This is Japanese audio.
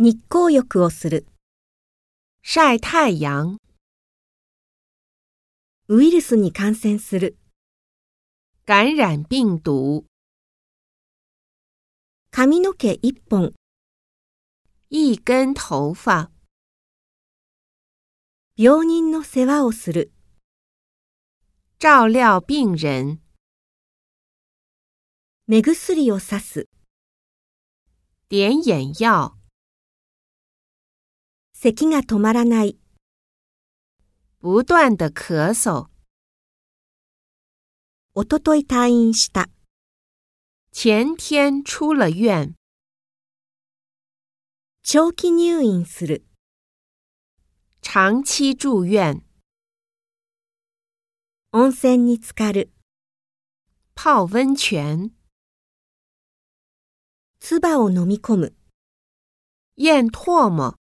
日光浴をする。晒太陽、ウイルスに感染する。感染病毒、髪の毛一本。一根頭髮、病人の世話をする。照料病人、目薬をさす。點眼藥、咳が止まらない。不斷的咳嗽。おととい退院した。前天出了院，長期入院する。長期住院，温泉に浸かる。泡温泉，唾を飲み込む。咽唾沫。